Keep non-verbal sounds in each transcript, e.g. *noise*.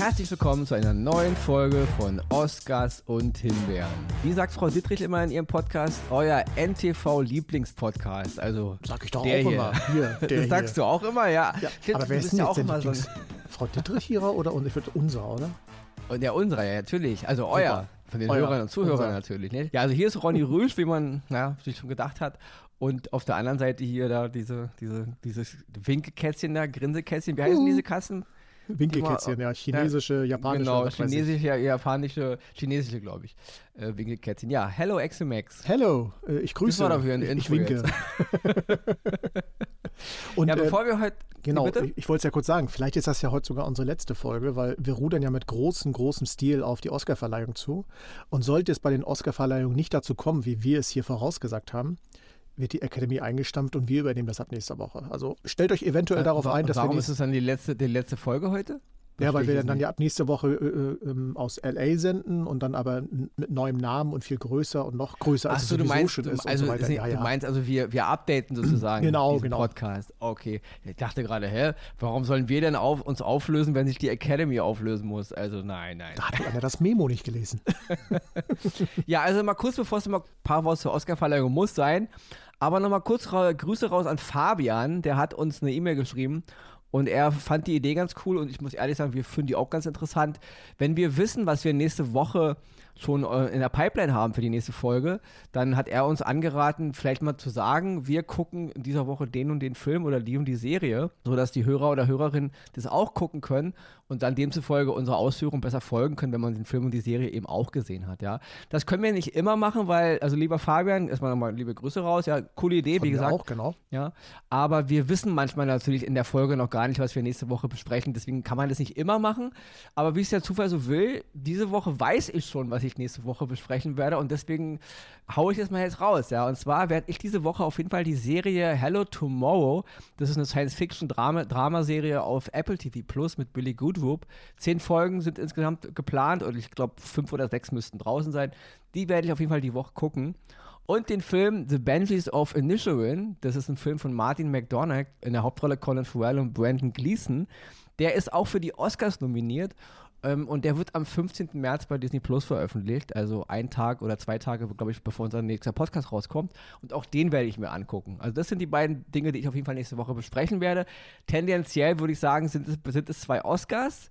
Herzlich willkommen zu einer neuen Folge von Oscars und Himbeeren. Wie sagt Frau Dittrich immer in ihrem Podcast? Euer NTV-Lieblingspodcast. Also Sag ich doch der auch hier. immer. Hier, *laughs* der das sagst hier. du auch immer, ja. Ja, Stimmt, aber wer ist denn ja auch immer so Lieblings... *laughs* Frau Dittrich ihrer oder und ich würde unserer, oder? Und der unserer, ja, natürlich. Also euer. Von den Euer. Hörern und Zuhörern Unser. natürlich. Ne? Ja, also hier ist Ronny Rüsch, wie man na, sich schon gedacht hat. Und auf der anderen Seite hier da diese, diese, dieses Winkekätzchen da, Grinsekätzchen. Wie heißen diese Kassen? Winkelkätzchen, ja. Chinesische, japanische. Genau, ich. chinesische, japanische, chinesische, glaube ich. Äh, Winkelkätzchen. Ja, hello Exemax. Hello, äh, ich grüße. war doch wieder eine ich Info winke. *laughs* und Ja, äh, bevor wir heute. Genau, ich, ich wollte es ja kurz sagen, vielleicht ist das ja heute sogar unsere letzte Folge, weil wir rudern ja mit großem, großem Stil auf die Oscarverleihung zu. Und sollte es bei den Oscarverleihungen nicht dazu kommen, wie wir es hier vorausgesagt haben, wird die Academy eingestampft und wir übernehmen das ab nächster Woche. Also stellt euch eventuell darauf Wa- ein, dass Warum wir ist es dann die letzte, die letzte Folge heute? Ja, weil wir dann, dann ja ab nächste Woche äh, äh, ähm, aus LA senden und dann aber mit neuem Namen und viel größer und noch größer, als Ach es so, du sowieso meinst, schon du, ist also und so weiter. ist nicht- Ja, du ja. meinst also, wir, wir updaten sozusagen Genau, diesen genau. Podcast. Okay. Ich dachte gerade, hä, warum sollen wir denn auf, uns auflösen, wenn sich die Academy auflösen muss? Also nein, nein. Da hat einer das Memo nicht gelesen. *laughs* Ja, also mal kurz bevor es mal ein paar Worte zur Oscarverleihung muss sein, aber nochmal kurz Grüße raus an Fabian, der hat uns eine E-Mail geschrieben und er fand die Idee ganz cool und ich muss ehrlich sagen, wir finden die auch ganz interessant. Wenn wir wissen, was wir nächste Woche schon äh, in der Pipeline haben für die nächste Folge, dann hat er uns angeraten, vielleicht mal zu sagen, wir gucken in dieser Woche den und den Film oder die und die Serie, sodass die Hörer oder Hörerinnen das auch gucken können und dann demzufolge unserer Ausführung besser folgen können, wenn man den Film und die Serie eben auch gesehen hat, ja. Das können wir nicht immer machen, weil, also lieber Fabian, erstmal nochmal liebe Grüße raus, ja, coole Idee, Von wie gesagt. Auch, genau. Ja, aber wir wissen manchmal natürlich in der Folge noch gar nicht, was wir nächste Woche besprechen. Deswegen kann man das nicht immer machen. Aber wie es der Zufall so will, diese Woche weiß ich schon, was ich nächste Woche besprechen werde. Und deswegen haue ich das mal jetzt raus. Ja, und zwar werde ich diese Woche auf jeden Fall die Serie Hello Tomorrow. Das ist eine Science-Fiction-Dramaserie auf Apple TV Plus mit Billy Goodwhoop. Zehn Folgen sind insgesamt geplant und ich glaube, fünf oder sechs müssten draußen sein. Die werde ich auf jeden Fall die Woche gucken. Und den Film The Banshees of Inisherin, das ist ein Film von Martin McDonagh, in der Hauptrolle Colin Farrell und Brandon Gleeson. Der ist auch für die Oscars nominiert ähm, und der wird am 15. März bei Disney Plus veröffentlicht, also ein Tag oder zwei Tage, glaube ich, bevor unser nächster Podcast rauskommt. Und auch den werde ich mir angucken. Also das sind die beiden Dinge, die ich auf jeden Fall nächste Woche besprechen werde. Tendenziell würde ich sagen, sind es, sind es zwei Oscars.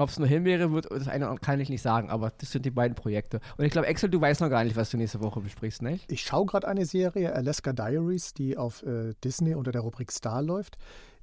Ob es nur hin wäre, wird das eine kann ich nicht sagen, aber das sind die beiden Projekte. Und ich glaube, Axel, du weißt noch gar nicht, was du nächste Woche besprichst, nicht? Ich schaue gerade eine Serie, Alaska Diaries, die auf äh, Disney unter der Rubrik Star läuft.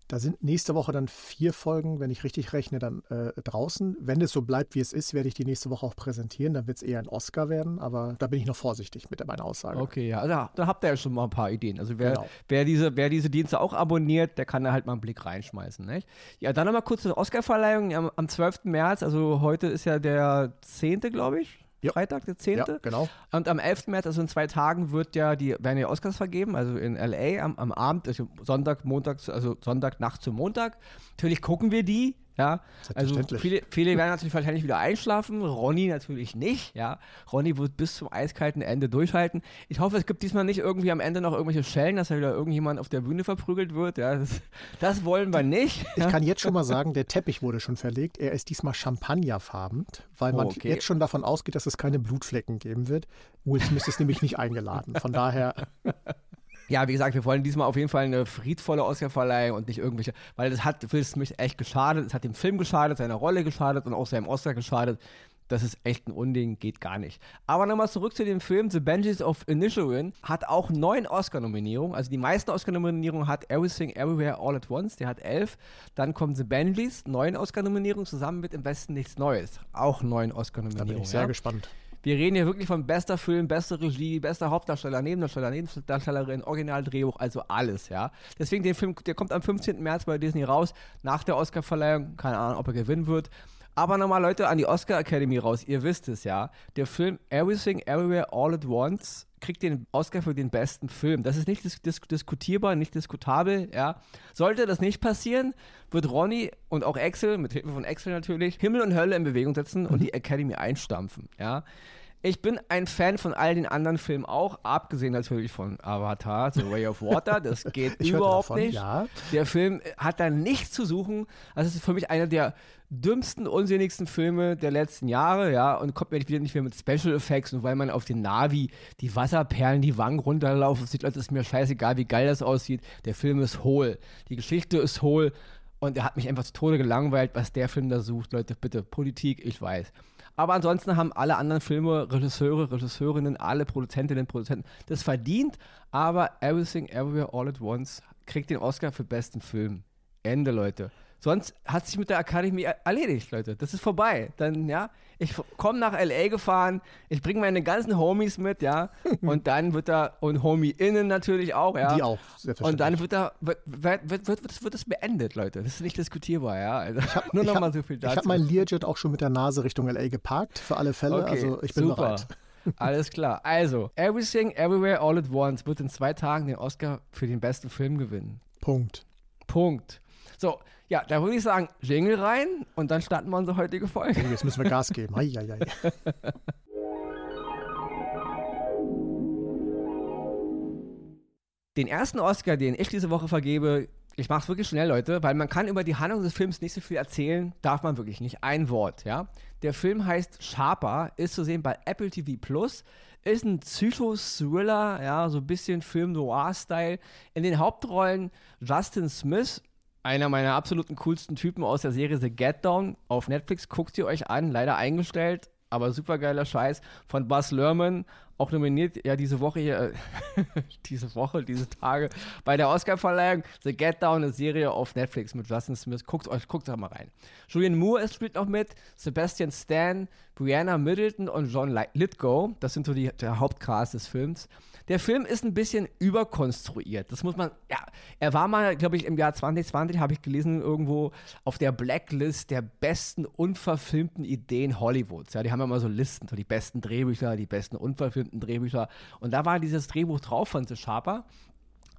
Da sind nächste Woche dann vier Folgen, wenn ich richtig rechne, dann äh, draußen. Wenn es so bleibt, wie es ist, werde ich die nächste Woche auch präsentieren. Dann wird es eher ein Oscar werden, aber da bin ich noch vorsichtig mit meiner Aussage. Okay, ja, also, da habt ihr ja schon mal ein paar Ideen. Also wer, Genau. wer, diese, wer diese Dienste auch abonniert, der kann da halt mal einen Blick reinschmeißen. Nicht? Ja, dann nochmal kurz zur Oscarverleihung am, am 12. März. Also heute ist ja der 10., glaube ich. Ja. Freitag, der 10. Ja, genau. Und am 11. März, also in zwei Tagen, wird ja die, werden ja Oscars vergeben, also in LA am, am Abend, also Sonntag, Montag, also Sonntag, Nacht zu Montag. Natürlich gucken wir die, ja. Also viele, viele werden natürlich wahrscheinlich wieder einschlafen, Ronny natürlich nicht, ja. Ronny wird bis zum eiskalten Ende durchhalten. Ich hoffe, es gibt diesmal nicht irgendwie am Ende noch irgendwelche Schellen, dass da wieder irgendjemand auf der Bühne verprügelt wird, ja. Das, das wollen wir nicht. Ich kann jetzt schon mal *laughs* sagen, der Teppich wurde schon verlegt. Er ist diesmal champagnerfarben, weil man Oh, okay. jetzt schon davon ausgeht, dass es keine Blutflecken geben wird. Will Smith ist nämlich nicht eingeladen. Von daher, *laughs* Ja, wie gesagt, wir wollen diesmal auf jeden Fall eine friedvolle Oscarverleihung und nicht irgendwelche, weil das hat Will Smith echt geschadet, es hat dem Film geschadet, seiner Rolle geschadet und auch seinem Oscar geschadet. Das ist echt ein Unding, geht gar nicht. Aber nochmal zurück zu dem Film The Banshees of Inisherin. Hat auch neun Oscar-Nominierungen. Also die meisten Oscar-Nominierungen hat Everything Everywhere All at Once. Der hat elf. Dann kommen The Banshees, neun Oscar-Nominierungen, zusammen mit Im Westen nichts Neues. Auch neun da bin Oscar-Nominierungen. ich sehr ja? gespannt. Wir reden hier wirklich von bester Film, bester Regie, bester Hauptdarsteller, Nebendarsteller, Nebendarstellerin, Originaldrehbuch, also alles, ja. Deswegen den Film, der kommt am 15. März bei Disney raus, nach der Oscarverleihung, keine Ahnung, ob er gewinnen wird. Aber nochmal Leute an die Oscar Academy raus, ihr wisst es ja. Der Film Everything Everywhere All at Once kriegt den Oscar für den besten Film. Das ist nicht dis dis diskutierbar, nicht diskutabel, ja. Sollte das nicht passieren, wird Ronny und auch Axel, mit Hilfe von Axel natürlich, Himmel und Hölle in Bewegung setzen und die Academy einstampfen, ja. Ich bin ein Fan von all den anderen Filmen auch, abgesehen natürlich von Avatar, The Way of Water. Das *laughs* geht überhaupt davon, nicht. Ja. Der Film hat da nichts zu suchen. Das ist für mich einer der dümmsten, unsinnigsten Filme der letzten Jahre, ja, und kommt mir wieder nicht mehr mit Special Effects und weil man auf den Navi die Wasserperlen die Wangen runterlaufen sieht, das ist mir scheißegal, wie geil das aussieht. Der Film ist hohl. Die Geschichte ist hohl und er hat mich einfach zu Tode gelangweilt, was der Film da sucht. Leute, bitte, Politik, ich weiß. Aber ansonsten haben alle anderen Filme, Regisseure, Regisseurinnen, alle Produzentinnen, Produzenten das verdient. Aber Everything, Everywhere, All at Once kriegt den Oscar für besten Film. Ende, Leute. Sonst hat sich mit der Akademie erledigt, Leute. Das ist vorbei. Dann, ja, ich komme nach L.A. gefahren, ich bringe meine ganzen Homies mit, ja, *laughs* und dann wird da, und Homie-Innen natürlich auch, ja. Die auch, selbstverständlich. Und dann wird da, wird, wird, wird, wird, wird das beendet, Leute. Das ist nicht diskutierbar, ja. Also, ich habe *laughs* nur noch mal so viel dazu. Ich habe mein Learjet auch schon mit der Nase Richtung L.A. geparkt, für alle Fälle. Okay, also, ich bin super. bereit. *laughs* Alles klar. Also, Everything, Everywhere, All at Once wird in zwei Tagen den Oscar für den besten Film gewinnen. Punkt. Punkt. So, ja, da würde ich sagen, Jingle rein und dann starten wir unsere heutige Folge. Oh, jetzt müssen wir Gas geben. Ei, ei, ei. *laughs* Den ersten Oscar, den ich diese Woche vergebe, ich mache es wirklich schnell, Leute, weil man kann über die Handlung des Films nicht so viel erzählen, darf man wirklich nicht. Ein Wort, ja. Der Film heißt Sharper, ist zu sehen bei Apple TV Plus, ist ein Psycho-Thriller, ja, so ein bisschen Film Noir-Style. In den Hauptrollen Justin Smith, einer meiner absoluten coolsten Typen aus der Serie The Get Down auf Netflix. Guckt ihr euch an, leider eingestellt, aber super geiler Scheiß von Buzz Lerman, auch nominiert, ja, diese Woche hier, *laughs* diese Woche, diese Tage bei der Oscarverleihung. The Get Down, eine Serie auf Netflix mit Justin Smith. Guckt euch, guckt da mal rein. Julian Moore ist, spielt noch mit, Sebastian Stan, Brianna Middleton und John Lithgow. Das sind so die, der Hauptcast des Films. Der Film ist ein bisschen überkonstruiert. Das muss man, ja, er war mal, glaube ich, im Jahr 2020, habe ich gelesen, irgendwo auf der Blacklist der besten unverfilmten Ideen Hollywoods. Ja, die haben ja immer so Listen, so die besten Drehbücher, die besten unverfilmten Drehbücher. Und da war dieses Drehbuch drauf von The Sharper.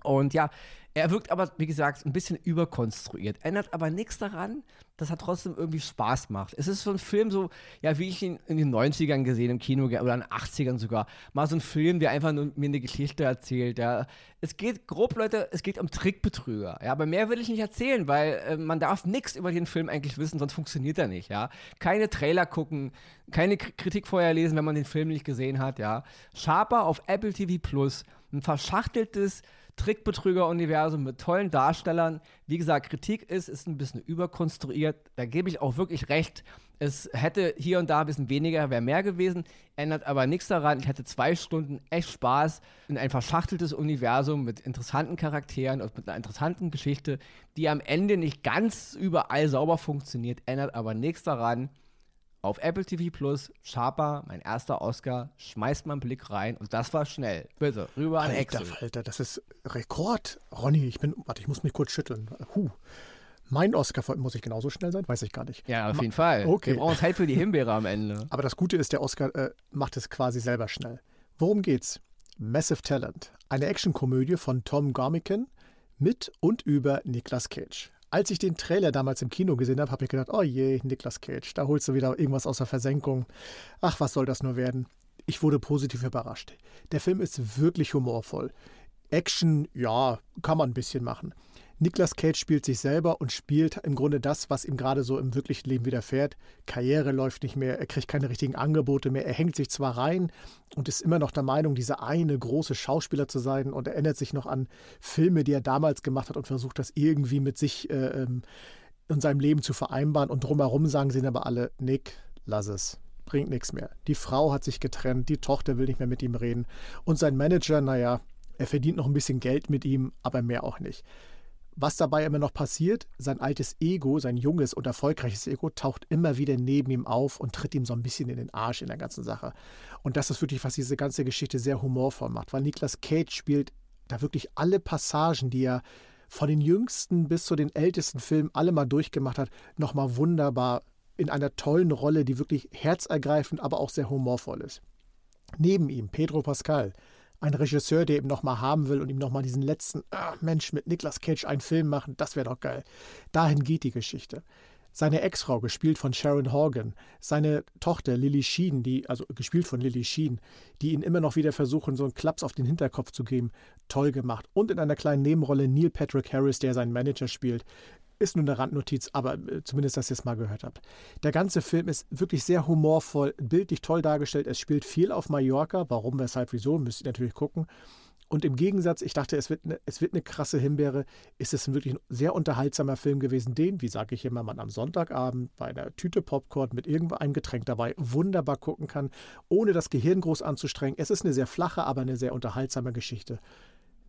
Und ja, er wirkt aber, wie gesagt, ein bisschen überkonstruiert. Ändert aber nichts daran, dass er trotzdem irgendwie Spaß macht. Es ist so ein Film, so, ja, wie ich ihn in den 90ern gesehen im Kino oder in den 80ern sogar. Mal so ein Film, der einfach nur mir eine Geschichte erzählt. Ja. Es geht grob, Leute, es geht um Trickbetrüger. Ja, aber mehr will ich nicht erzählen, weil äh, man darf nichts über den Film eigentlich wissen, sonst funktioniert er nicht. Ja. Keine Trailer gucken, keine K Kritik vorher lesen, wenn man den Film nicht gesehen hat. Ja. Sharper auf Apple TV Plus, ein verschachteltes Trickbetrüger-Universum mit tollen Darstellern. Wie gesagt, Kritik ist, ist ein bisschen überkonstruiert. Da gebe ich auch wirklich recht. Es hätte hier und da ein bisschen weniger, wäre mehr gewesen. Ändert aber nichts daran. Ich hatte zwei Stunden echt Spaß in ein verschachteltes Universum mit interessanten Charakteren und mit einer interessanten Geschichte, die am Ende nicht ganz überall sauber funktioniert. Ändert aber nichts daran auf Apple TV Plus, Sharper, mein erster Oscar, schmeißt mal einen Blick rein und das war schnell. Bitte, rüber an Excel. Alter, das ist Rekord. Ronny, ich bin, warte, ich muss mich kurz schütteln. Huh. Mein Oscar muss ich genauso schnell sein? Weiß ich gar nicht. Ja, auf jeden Fall. Okay. Wir brauchen Zeit für die Himbeere am Ende. *laughs* Aber das Gute ist, der Oscar äh, macht es quasi selber schnell. Worum geht's? Massive Talent. Eine Actionkomödie von Tom Gormican mit und über Nicolas Cage. Als ich den Trailer damals im Kino gesehen habe, habe ich gedacht, oh je, Nicolas Cage, da holst du wieder irgendwas aus der Versenkung. Ach, was soll das nur werden? Ich wurde positiv überrascht. Der Film ist wirklich humorvoll. Action, ja, kann man ein bisschen machen. Nicolas Cage spielt sich selber und spielt im Grunde das, was ihm gerade so im wirklichen Leben widerfährt. Karriere läuft nicht mehr, er kriegt keine richtigen Angebote mehr, er hängt sich zwar rein und ist immer noch der Meinung, dieser eine große Schauspieler zu sein und erinnert sich noch an Filme, die er damals gemacht hat und versucht das irgendwie mit sich äh, ähm, in seinem Leben zu vereinbaren und drumherum sagen sie ihn aber alle, Nick, lass es bringt nichts mehr. Die Frau hat sich getrennt, die Tochter will nicht mehr mit ihm reden und sein Manager, naja, er verdient noch ein bisschen Geld mit ihm, aber mehr auch nicht. Was dabei immer noch passiert, sein altes Ego, sein junges und erfolgreiches Ego, taucht immer wieder neben ihm auf und tritt ihm so ein bisschen in den Arsch in der ganzen Sache. Und das ist wirklich, was diese ganze Geschichte sehr humorvoll macht, weil Niklas Cage spielt da wirklich alle Passagen, die er von den jüngsten bis zu den ältesten Filmen alle mal durchgemacht hat, nochmal wunderbar in einer tollen Rolle, die wirklich herzergreifend, aber auch sehr humorvoll ist. Neben ihm Pedro Pascal, ein Regisseur, der eben nochmal haben will und ihm nochmal diesen letzten, ah, Mensch, mit Nicolas Cage einen Film machen, das wäre doch geil. Dahin geht die Geschichte. Seine Ex-Frau, gespielt von Sharon Horgan, seine Tochter Lily Sheen, die, also gespielt von Lily Sheen, die ihn immer noch wieder versuchen, so einen Klaps auf den Hinterkopf zu geben, toll gemacht. Und in einer kleinen Nebenrolle Neil Patrick Harris, der seinen Manager spielt. Ist nur eine Randnotiz, aber äh, zumindest, dass ihr es mal gehört habt. Der ganze Film ist wirklich sehr humorvoll, bildlich toll dargestellt. Es spielt viel auf Mallorca. Warum, weshalb, wieso, müsst ihr natürlich gucken. Und im Gegensatz, ich dachte, es wird, eine, es wird eine krasse Himbeere, ist es wirklich ein sehr unterhaltsamer Film gewesen, den, wie sage ich immer, man am Sonntagabend bei einer Tüte Popcorn mit irgendeinem Getränk dabei wunderbar gucken kann, ohne das Gehirn groß anzustrengen. Es ist eine sehr flache, aber eine sehr unterhaltsame Geschichte.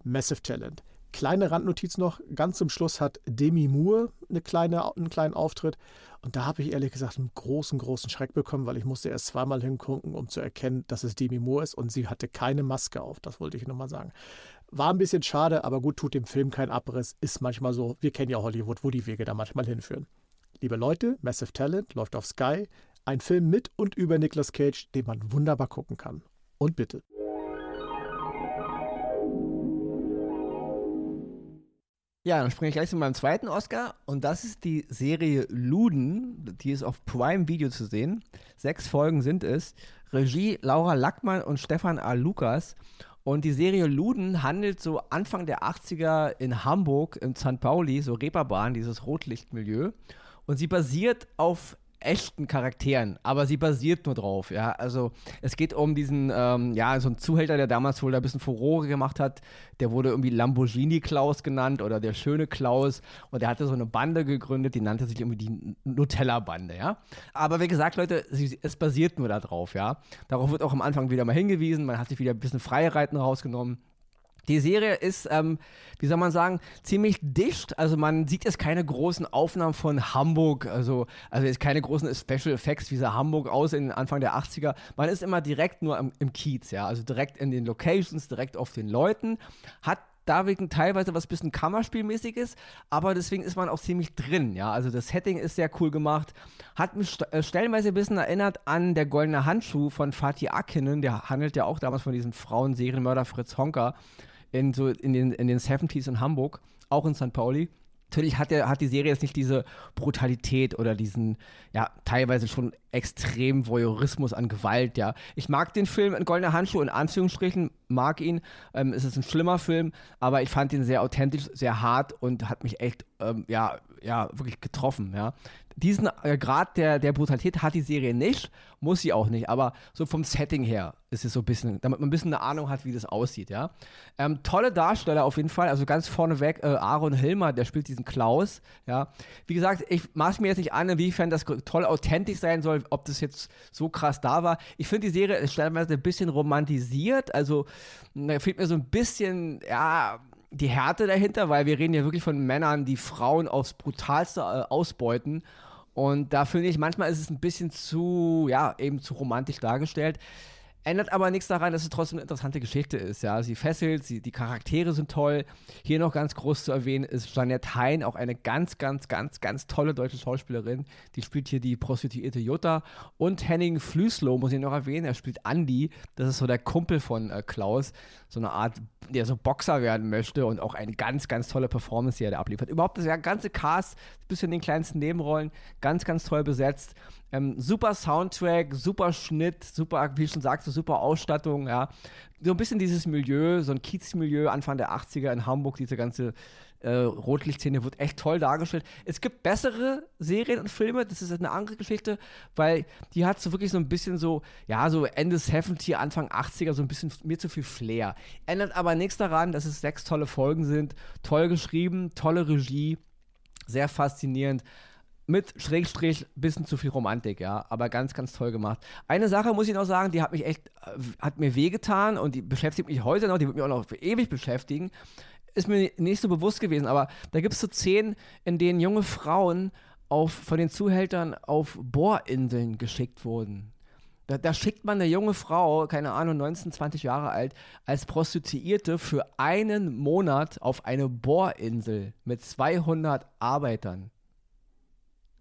Massive Talent. Kleine Randnotiz noch, ganz zum Schluss hat Demi Moore eine kleine, einen kleinen Auftritt. Und da habe ich ehrlich gesagt einen großen, großen Schreck bekommen, weil ich musste erst zweimal hingucken, um zu erkennen, dass es Demi Moore ist. Und sie hatte keine Maske auf, das wollte ich nochmal sagen. War ein bisschen schade, aber gut, tut dem Film keinen Abriss. Ist manchmal so, wir kennen ja Hollywood, wo die Wege da manchmal hinführen. Liebe Leute, Massive Talent läuft auf Sky. Ein Film mit und über Nicolas Cage, den man wunderbar gucken kann. Und bitte. Ja, dann springe ich gleich zu meinem zweiten Oscar und das ist die Serie Luden. Die ist auf Prime Video zu sehen. Sechs Folgen sind es. Regie Laura Lackmann und Stefan A. Lukas. Und die Serie Luden handelt so Anfang der 80er in Hamburg, in St. Pauli, so Reeperbahn, dieses Rotlichtmilieu. Und sie basiert auf echten Charakteren, aber sie basiert nur drauf, ja. Also es geht um diesen, ähm, ja, so ein Zuhälter, der damals wohl da ein bisschen Furore gemacht hat, der wurde irgendwie Lamborghini Klaus genannt oder der schöne Klaus und der hatte so eine Bande gegründet, die nannte sich irgendwie die Nutella-Bande, ja. Aber wie gesagt, Leute, sie, es basiert nur darauf, ja. Darauf wird auch am Anfang wieder mal hingewiesen, man hat sich wieder ein bisschen Freireiten rausgenommen. Die Serie ist, ähm, wie soll man sagen, ziemlich dicht. Also man sieht jetzt keine großen Aufnahmen von Hamburg, also, also jetzt keine großen Special Effects, wie sah Hamburg aus in Anfang der 80er. Man ist immer direkt nur im, im Kiez, ja, also direkt in den Locations, direkt auf den Leuten. Hat da wegen teilweise was bisschen Kammerspielmäßiges, aber deswegen ist man auch ziemlich drin, ja. Also das Setting ist sehr cool gemacht. Hat mich st äh, stellenweise ein bisschen erinnert an der Goldene Handschuh von Fatih Akinen, der handelt ja auch damals von diesem Frauenserienmörder Fritz Honka in, so in, den, in den 70s in Hamburg, auch in St. Pauli. Natürlich hat, der, hat die Serie jetzt nicht diese Brutalität oder diesen, ja, teilweise schon extrem Voyeurismus an Gewalt, ja. Ich mag den Film in Goldener Handschuh, in Anführungsstrichen, mag ihn. Ähm, es ist ein schlimmer Film, aber ich fand ihn sehr authentisch, sehr hart und hat mich echt, ähm, ja, ja, wirklich getroffen, ja diesen äh, Grad der, der Brutalität hat die Serie nicht, muss sie auch nicht, aber so vom Setting her ist es so ein bisschen, damit man ein bisschen eine Ahnung hat, wie das aussieht, ja. Ähm, tolle Darsteller auf jeden Fall, also ganz vorneweg äh, Aaron Hilmer, der spielt diesen Klaus, ja. Wie gesagt, ich maß mir jetzt nicht an, inwiefern das toll authentisch sein soll, ob das jetzt so krass da war. Ich finde die Serie ist stellenweise ein bisschen romantisiert, also da fehlt mir so ein bisschen, ja, die Härte dahinter, weil wir reden ja wirklich von Männern, die Frauen aufs brutalste äh, ausbeuten und da finde ich, manchmal ist es ein bisschen zu, ja, eben zu romantisch dargestellt. Ändert aber nichts daran, dass es trotzdem eine interessante Geschichte ist. Ja, sie fesselt, sie, die Charaktere sind toll. Hier noch ganz groß zu erwähnen ist Jeanette Hein, auch eine ganz, ganz, ganz, ganz tolle deutsche Schauspielerin. Die spielt hier die Prostituierte Jutta. Und Henning Flüslow muss ich noch erwähnen. Er spielt Andy. Das ist so der Kumpel von äh, Klaus. So eine Art, der so Boxer werden möchte und auch eine ganz, ganz tolle Performance, die er da abliefert. Überhaupt das ganze Cast, bis in den kleinsten Nebenrollen, ganz, ganz toll besetzt. Ähm, super Soundtrack, super Schnitt, super, wie schon sagte, super Ausstattung, ja. So ein bisschen dieses Milieu, so ein Kiezmilieu Anfang der 80er in Hamburg, diese ganze äh, Rotlichtszene wird echt toll dargestellt. Es gibt bessere Serien und Filme, das ist eine andere Geschichte, weil die hat so wirklich so ein bisschen so, ja, so Ende 70er, Anfang 80er, so ein bisschen mir zu viel Flair. Ändert aber nichts daran, dass es sechs tolle Folgen sind, toll geschrieben, tolle Regie, sehr faszinierend mit Schrägstrich bisschen zu viel Romantik, ja, aber ganz, ganz toll gemacht. Eine Sache muss ich noch sagen, die hat mich echt, äh, hat mir wehgetan und die beschäftigt mich heute noch, die wird mich auch noch für ewig beschäftigen. Ist mir nicht so bewusst gewesen, aber da gibt es so Szenen, in denen junge Frauen auf, von den Zuhältern auf Bohrinseln geschickt wurden. Da, da, schickt man eine junge Frau, keine Ahnung, 19, 20 Jahre alt, als Prostituierte für einen Monat auf eine Bohrinsel mit 200 Arbeitern.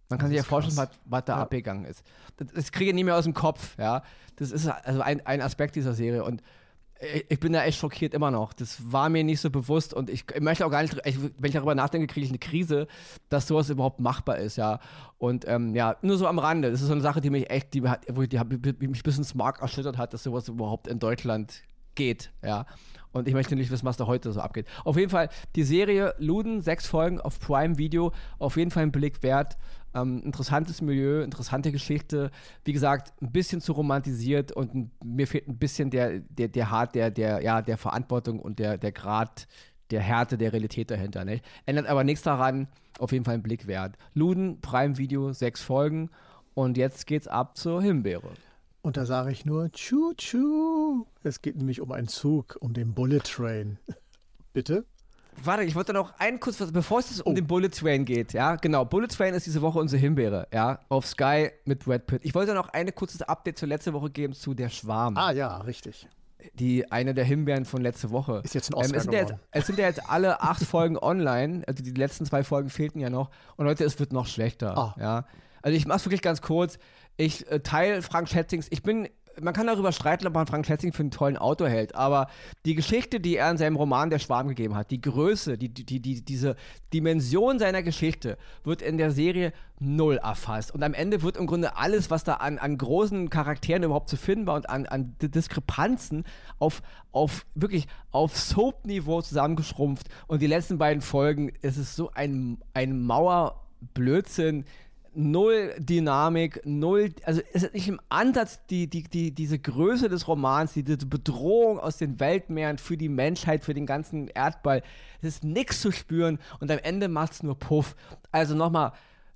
Man kann sich ja vorstellen, was, was da ja. abgegangen ist. Das, das kriege ich nicht mehr aus dem Kopf, ja. Das ist also ein, ein Aspekt dieser Serie. Und ich bin da echt schockiert immer noch. Das war mir nicht so bewusst und ich, ich möchte auch gar nicht, ich, wenn ich darüber nachdenke, kriege ich eine Krise, dass sowas überhaupt machbar ist, ja. Und ähm, ja, nur so am Rande. Das ist so eine Sache, die mich echt, die, wo die, die mich bis ins Mark erschüttert hat, dass sowas überhaupt in Deutschland geht, ja. Und ich möchte nicht wissen, was da heute so abgeht. Auf jeden Fall, die Serie Luden, sechs Folgen auf Prime Video, auf jeden Fall ein Blick wert. Ähm, interessantes Milieu, interessante Geschichte. Wie gesagt, ein bisschen zu romantisiert und mir fehlt ein bisschen der, der, der Hart, der, der, ja, der Verantwortung und der, der Grad der Härte der Realität dahinter. Nicht? Ändert aber nichts daran, auf jeden Fall ein Blick wert. Luden, Prime Video, sechs Folgen. Und jetzt geht's ab zur Himbeere. Und da sage ich nur, tschu-tschu. Es geht nämlich um einen Zug, um den Bullet Train. *laughs* Bitte? Warte, ich wollte noch einen kurz, bevor es um oh. den Bullet Train geht, ja, genau. Bullet Train ist diese Woche unsere Himbeere, ja, auf Sky mit Brad Pitt. Ich wollte noch ein kurzes Update zur letzten Woche geben zu Der Schwarm. Ah, ja, richtig. Die eine der Himbeeren von letzte Woche. Ist jetzt ein Oscar ähm, es, sind ja jetzt, es sind ja jetzt alle acht *laughs* Folgen online, also die letzten zwei Folgen fehlten ja noch. Und Leute, es wird noch schlechter, ah. ja. Also ich mach's wirklich ganz kurz. Ich äh, teile Frank Schätzings, ich bin man kann darüber streiten, ob man Frank Schätzing für einen tollen Autor hält, aber die Geschichte, die er in seinem Roman Der Schwarm gegeben hat, die Größe, die, die, die, diese Dimension seiner Geschichte wird in der Serie null erfasst. Und am Ende wird im Grunde alles, was da an, an großen Charakteren überhaupt zu finden war und an, an Diskrepanzen auf, auf wirklich auf Soap-Niveau zusammengeschrumpft. Und die letzten beiden Folgen, es ist so ein, ein Mauerblödsinn null Dynamik, null, also es ist nicht im Ansatz die, die, die, diese Größe des Romans, die, diese Bedrohung aus den Weltmeeren für die Menschheit, für den ganzen Erdball. Es ist nichts zu spüren und am Ende macht es nur Puff. Also nochmal,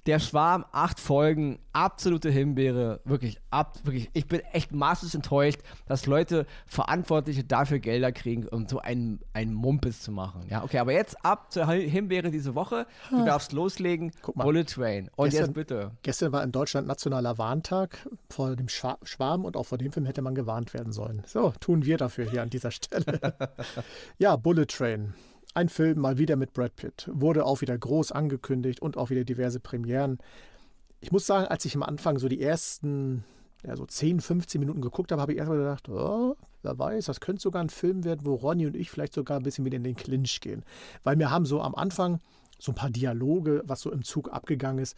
der Schwarm, acht Folgen, absolute Himbeere, wirklich, ab, wirklich. Ich bin echt maßlos enttäuscht, dass Leute Verantwortliche dafür Gelder kriegen, um so einen, einen Mumpes zu machen. Ja, okay, aber jetzt ab zur Himbeere diese Woche. Du hm. darfst loslegen. Guck mal. Bullet Train. Und gestern, jetzt bitte. Gestern war in Deutschland nationaler Warntag vor dem Schwarm und auch vor dem Film hätte man gewarnt werden sollen. So, tun wir dafür hier an dieser Stelle. *laughs* ja, Bullet Train. Ein Film mal wieder mit Brad Pitt. Wurde auch wieder groß angekündigt und auch wieder diverse Premieren. Ich muss sagen, als ich am Anfang so die ersten ja, so 10, 15 Minuten geguckt habe, habe ich erstmal gedacht, oh, wer weiß, das könnte sogar ein Film werden, wo Ronny und ich vielleicht sogar ein bisschen wieder in den Clinch gehen. Weil wir haben so am Anfang so ein paar Dialoge, was so im Zug abgegangen ist,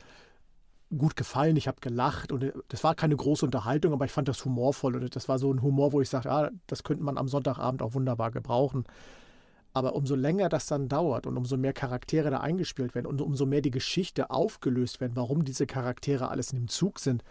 gut gefallen. Ich habe gelacht und das war keine große Unterhaltung, aber ich fand das humorvoll und das war so ein Humor, wo ich sage, ah, das könnte man am Sonntagabend auch wunderbar gebrauchen. Aber umso länger das dann dauert und umso mehr Charaktere da eingespielt werden und umso mehr die Geschichte aufgelöst werden, warum diese Charaktere alles in dem Zug sind,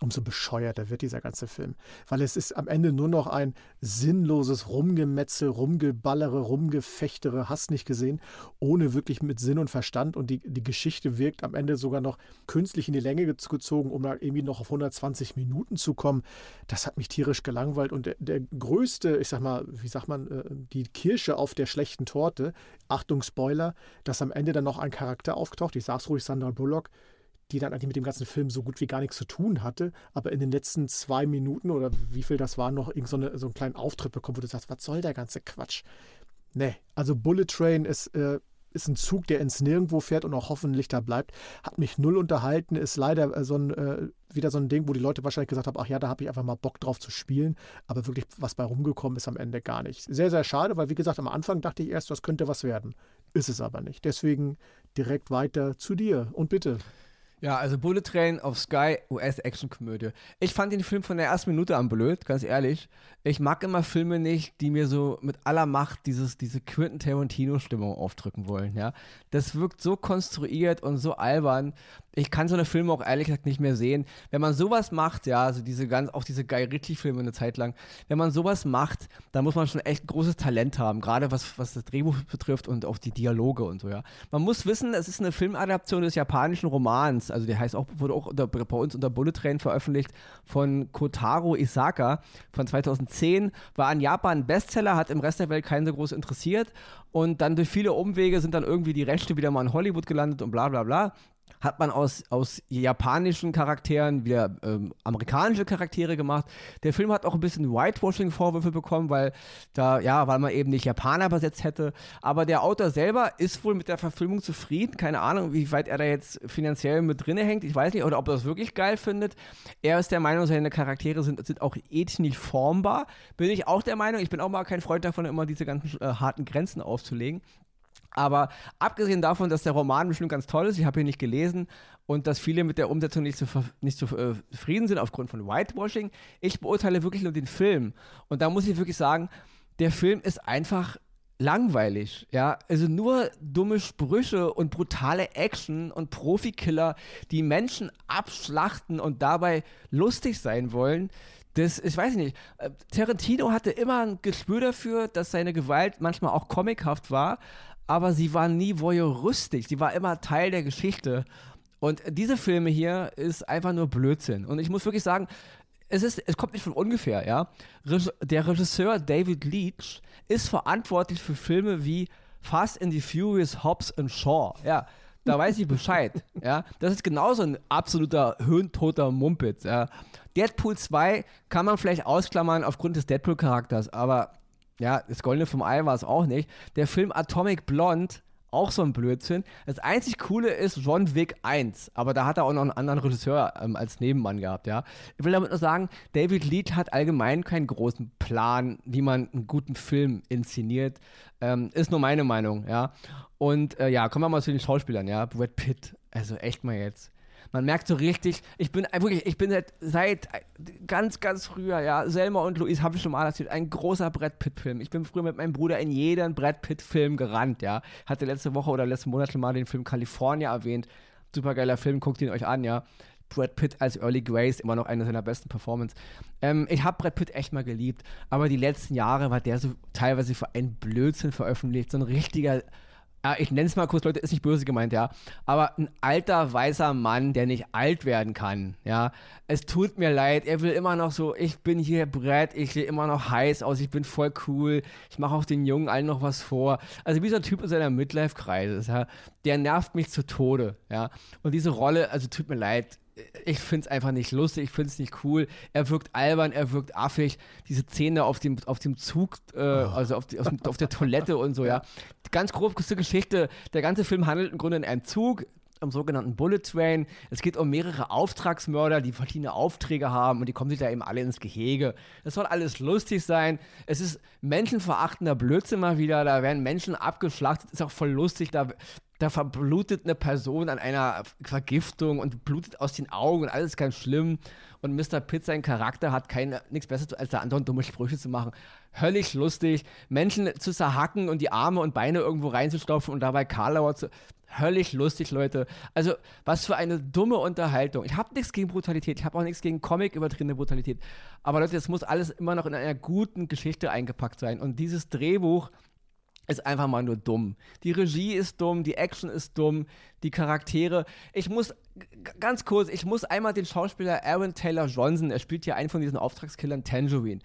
umso bescheuerter wird dieser ganze Film. Weil es ist am Ende nur noch ein sinnloses Rumgemetzel, Rumgeballere, Rumgefechtere, hast nicht gesehen, ohne wirklich mit Sinn und Verstand. Und die, die Geschichte wirkt am Ende sogar noch künstlich in die Länge gezogen, um da irgendwie noch auf 120 Minuten zu kommen. Das hat mich tierisch gelangweilt. Und der, der größte, ich sag mal, wie sagt man, äh, die Kirsche auf der schlechten Torte, Achtung, Spoiler, dass am Ende dann noch ein Charakter auftaucht, ich sag's ruhig, Sandra Bullock, die dann eigentlich mit dem ganzen Film so gut wie gar nichts zu tun hatte, aber in den letzten zwei Minuten oder wie viel das war, noch irgend so, eine, so einen kleinen Auftritt bekommen, wo du sagst, was soll der ganze Quatsch? Nee, also Bullet Train ist, äh, ist ein Zug, der ins Nirgendwo fährt und auch hoffentlich da bleibt. Hat mich null unterhalten, ist leider äh, so ein, äh, wieder so ein Ding, wo die Leute wahrscheinlich gesagt haben, ach ja, da habe ich einfach mal Bock drauf zu spielen, aber wirklich was bei rumgekommen ist am Ende gar nicht. Sehr, sehr schade, weil wie gesagt, am Anfang dachte ich erst, das könnte was werden. Ist es aber nicht. Deswegen direkt weiter zu dir und bitte. Ja, also Bullet Train auf Sky, US-Action-Komödie. Ich fand den Film von der ersten Minute an blöd, ganz ehrlich. Ich mag immer Filme nicht, die mir so mit aller Macht dieses, diese Quentin Tarantino-Stimmung aufdrücken wollen, ja. Das wirkt so konstruiert und so albern. Ich kann so eine Filme auch ehrlich gesagt nicht mehr sehen. Wenn man sowas macht, ja, also diese ganz, auch diese Guy Ritchie-Filme eine Zeit lang, wenn man sowas macht, dann muss man schon echt großes Talent haben, gerade was, was das Drehbuch betrifft und auch die Dialoge und so, ja. Man muss wissen, es ist eine Filmadaption des japanischen Romans also der heißt auch, wurde auch unter, bei uns unter Bullet Train veröffentlicht von Kotaro Isaka von 2010, war in Japan Bestseller, hat im Rest der Welt keinen so groß interessiert und dann durch viele Umwege sind dann irgendwie die Rechte wieder mal in Hollywood gelandet und bla bla bla. Hat man aus, aus japanischen Charakteren wieder ähm, amerikanische Charaktere gemacht. Der Film hat auch ein bisschen Whitewashing-Vorwürfe bekommen, weil da, ja, weil man eben nicht Japaner besetzt hätte. Aber der Autor selber ist wohl mit der Verfilmung zufrieden. Keine Ahnung, wie weit er da jetzt finanziell mit drin hängt. Ich weiß nicht, oder ob er das wirklich geil findet. Er ist der Meinung, seine Charaktere sind, sind auch ethisch nicht formbar. Bin ich auch der Meinung. Ich bin auch mal kein Freund davon, immer diese ganzen äh, harten Grenzen aufzulegen. Aber abgesehen davon, dass der Roman bestimmt ganz toll ist, ich habe ihn nicht gelesen und dass viele mit der Umsetzung nicht, zu, nicht äh, zufrieden sind aufgrund von Whitewashing, ich beurteile wirklich nur den Film. Und da muss ich wirklich sagen, der Film ist einfach langweilig, ja, also nur dumme Sprüche und brutale Action und Profikiller, die Menschen abschlachten und dabei lustig sein wollen. Das, ich weiß nicht, äh, Tarantino hatte immer ein Gespür dafür, dass seine Gewalt manchmal auch comichaft war, aber sie war nie voyeuristisch. Sie war immer Teil der Geschichte. Und diese Filme hier ist einfach nur Blödsinn. Und ich muss wirklich sagen, es, ist, es kommt nicht von ungefähr, ja. Der Regisseur David Leach ist verantwortlich für Filme wie Fast and the Furious, Hobbs and Shaw, ja. Da weiß ich Bescheid, *laughs* ja. Das ist genauso ein absoluter höhentoter Mumpitz, ja. Deadpool 2 kann man vielleicht ausklammern aufgrund des Deadpool-Charakters, aber ja, das Goldene vom Ei war es auch nicht. Der Film Atomic Blonde, auch so ein Blödsinn. Das einzig Coole ist John Wick 1, aber da hat er auch noch einen anderen Regisseur ähm, als Nebenmann gehabt, ja. Ich will damit nur sagen, David Leach hat allgemein keinen großen Plan, wie man einen guten Film inszeniert. Ähm, ist nur meine Meinung, ja. Und äh, ja, kommen wir mal zu den Schauspielern, ja. Brad Pitt, also echt mal jetzt. Man merkt so richtig, ich bin wirklich, ich bin seit, seit ganz, ganz früher, ja, Selma und Luis habe ich schon mal erzählt, ein großer Brad Pitt-Film. Ich bin früher mit meinem Bruder in jeden Brad Pitt-Film gerannt, ja. Hatte letzte Woche oder letzten Monat schon mal den Film California erwähnt. Supergeiler Film, guckt ihn euch an, ja. Brad Pitt als Early Grace, immer noch eine seiner besten Performances. Ähm, ich habe Brad Pitt echt mal geliebt, aber die letzten Jahre war der so teilweise für einen Blödsinn veröffentlicht, so ein richtiger ja, ich nenne es mal kurz, Leute, ist nicht böse gemeint, ja. Aber ein alter, weißer Mann, der nicht alt werden kann, ja. Es tut mir leid, er will immer noch so, ich bin hier Brett, ich sehe immer noch heiß aus, ich bin voll cool, ich mache auch den Jungen allen noch was vor. Also wie so ein Typ in seiner Midlife-Kreise, ja. Der nervt mich zu Tode, ja. Und diese Rolle, also tut mir leid, ich finde es einfach nicht lustig, ich finde es nicht cool. Er wirkt albern, er wirkt affig. Diese Szene auf dem, auf dem Zug, äh, oh. also auf, die, auf, auf, der Toilette und so, *laughs* ja. Ganz grob Geschichte. Der ganze Film handelt im Grunde in einem Zug am sogenannten Bullet Train. Es geht um mehrere Auftragsmörder, die verschiedene Aufträge haben und die kommen sich da eben alle ins Gehege. Das soll alles lustig sein. Es ist menschenverachtender Blödsinn mal wieder. Da werden Menschen abgeschlachtet. Ist auch voll lustig. Da, da verblutet eine Person an einer Vergiftung und blutet aus den Augen und alles ganz schlimm. Und Mr. Pitt, sein Charakter, hat nichts Besseres als da anderen dumme Sprüche zu machen. Höllisch lustig, Menschen zu zerhacken und die Arme und Beine irgendwo reinzustopfen und dabei Karlauer zu. Höllisch lustig, Leute. Also, was für eine dumme Unterhaltung. Ich habe nichts gegen Brutalität, ich habe auch nichts gegen Comic übertriebene Brutalität. Aber Leute, es muss alles immer noch in einer guten Geschichte eingepackt sein. Und dieses Drehbuch ist einfach mal nur dumm. Die Regie ist dumm, die Action ist dumm, die Charaktere. Ich muss ganz kurz, ich muss einmal den Schauspieler Aaron Taylor Johnson, er spielt ja einen von diesen Auftragskillern Tangerine.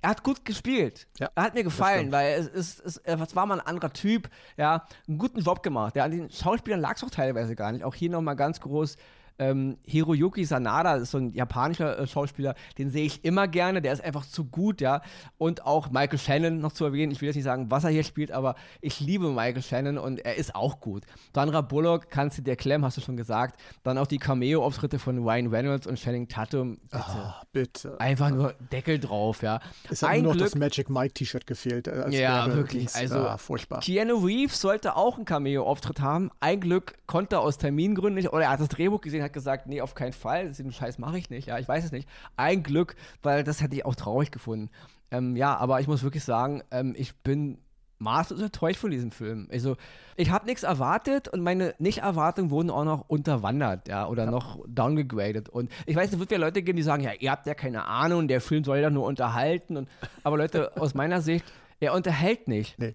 Er hat gut gespielt. Ja, er hat mir gefallen, weil es, ist, es, es war mal ein anderer Typ, ja, einen guten Job gemacht. Ja, an den Schauspielern lag es auch teilweise gar nicht. Auch hier nochmal ganz groß ähm, Hiroyuki Sanada ist so ein japanischer äh, Schauspieler, den sehe ich immer gerne, der ist einfach zu gut, ja. Und auch Michael Shannon noch zu erwähnen, ich will jetzt nicht sagen, was er hier spielt, aber ich liebe Michael Shannon und er ist auch gut. Sandra Bullock, kannst du dir klemmen, hast du schon gesagt. Dann auch die Cameo-Auftritte von Ryan Reynolds und Channing Tatum. Bitte. Oh, bitte. Einfach nur Deckel drauf, ja. Es hat nur noch Glück, das Magic Mike T-Shirt gefehlt. Äh, ja, wirklich. Also, ah, furchtbar. Keanu Reeves sollte auch einen Cameo-Auftritt haben. Ein Glück konnte er aus Termingründen nicht, oder er hat das Drehbuch gesehen, hat gesagt, nee, auf keinen Fall, den Scheiß mache ich nicht. Ja, ich weiß es nicht. Ein Glück, weil das hätte ich auch traurig gefunden. Ähm, ja, aber ich muss wirklich sagen, ähm, ich bin maßlos enttäuscht von diesem Film. Also, ich habe nichts erwartet und meine Nicht-Erwartungen wurden auch noch unterwandert, ja, oder ja. noch downgegradet. Und ich weiß, es wird ja Leute geben, die sagen, ja, ihr habt ja keine Ahnung, der Film soll ja nur unterhalten. Und, aber Leute, *laughs* aus meiner Sicht, er unterhält nicht. Nee.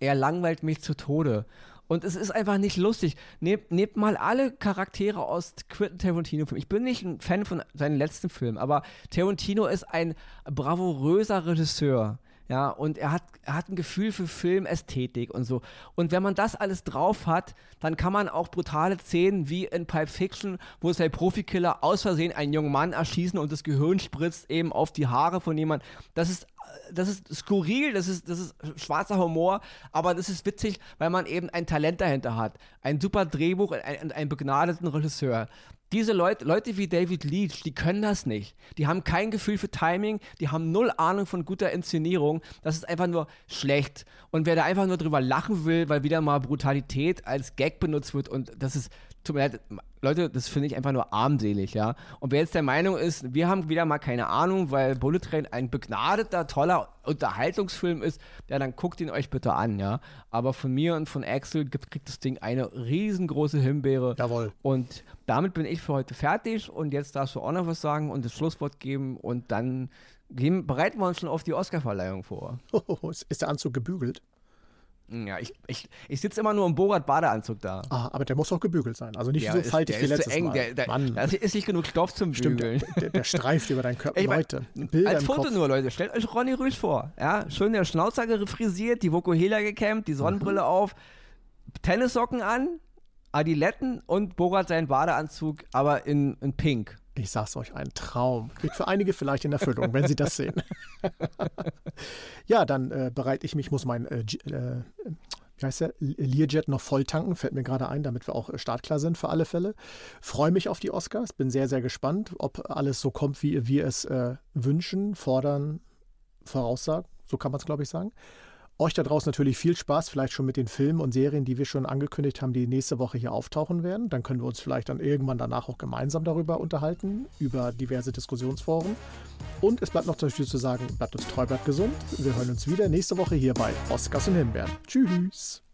Er langweilt mich zu Tode. Und es ist einfach nicht lustig. Nehmt, nehmt mal alle Charaktere aus Quentin Tarantino-Filmen. Ich bin nicht ein Fan von seinen letzten Filmen, aber Tarantino ist ein bravouröser Regisseur. Ja, und er hat, er hat ein Gefühl für Filmästhetik und so. Und wenn man das alles drauf hat, dann kann man auch brutale Szenen wie in Pulp Fiction, wo zwei Profikiller aus Versehen einen jungen Mann erschießen und das Gehirn spritzt eben auf die Haare von jemand. Das ist das ist skurril, das ist, das ist schwarzer Humor, aber das ist witzig, weil man eben ein Talent dahinter hat. Ein super Drehbuch und einen begnadeten Regisseur. Diese Leute, Leute wie David Leach, die können das nicht. Die haben kein Gefühl für Timing, die haben null Ahnung von guter Inszenierung. Das ist einfach nur schlecht. Und wer da einfach nur drüber lachen will, weil wieder mal Brutalität als Gag benutzt wird und das ist, tut mir leid, Leute, das finde ich einfach nur armselig, ja. Und wer jetzt der Meinung ist, wir haben wieder mal keine Ahnung, weil Bullet Train ein begnadeter, toller Unterhaltungsfilm ist, ja, dann guckt ihn euch bitte an, ja. Aber von mir und von Axel gibt, kriegt das Ding eine riesengroße Himbeere. Jawohl. Und damit bin ich für heute fertig und jetzt darfst du auch noch was sagen und das Schlusswort geben und dann gehen, bereiten wir uns schon auf die Oscarverleihung vor. Oh, *laughs* ist der Anzug gebügelt? Ja, ich, ich, ich sitze immer nur im Borat-Badeanzug da. Ah, aber der muss auch gebügelt sein. Also nicht ja, so faltig ist, wie letztes eng. Mal. Der, der, Mann. Da ist nicht genug Stoff zum Stimmt, Bügeln. Der, der, *laughs* streift über deinen Körper. Ich Leute, Bilder als Foto Kopf. nur, Leute. Stellt euch Ronny Rüsch vor. Ja, schön der Schnauzer gefrisiert, die Vokuhela gekämmt, die Sonnenbrille mhm. auf, Tennissocken an, Adiletten und Borat seinen Badeanzug, aber in, in pink. Ich sag's euch, ein Traum. Geht für einige vielleicht in Erfüllung, wenn sie das sehen. *laughs* ja, dann äh, bereite ich mich, muss mein äh, äh, wie heißt der, Learjet noch voll tanken, fällt mir gerade ein, damit wir auch äh, startklar sind für alle Fälle. Freue mich auf die Oscars, bin sehr, sehr gespannt, ob alles so kommt, wie wir es äh, wünschen, fordern, voraussagen. So kann man es, glaube ich, sagen. Euch da draußen natürlich viel Spaß, vielleicht schon mit den Filmen und Serien, die wir schon angekündigt haben, die nächste Woche hier auftauchen werden. Dann können wir uns vielleicht dann irgendwann danach auch gemeinsam darüber unterhalten, über diverse Diskussionsforen. Und es bleibt noch Beispiel zu sagen, bleibt uns treu, bleibt gesund. Wir hören uns wieder nächste Woche hier bei Oscars und Himbeeren. Tschüss.